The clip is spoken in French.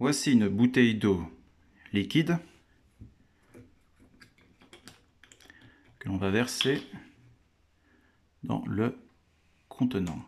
Voici une bouteille d'eau liquide que l'on va verser dans le contenant.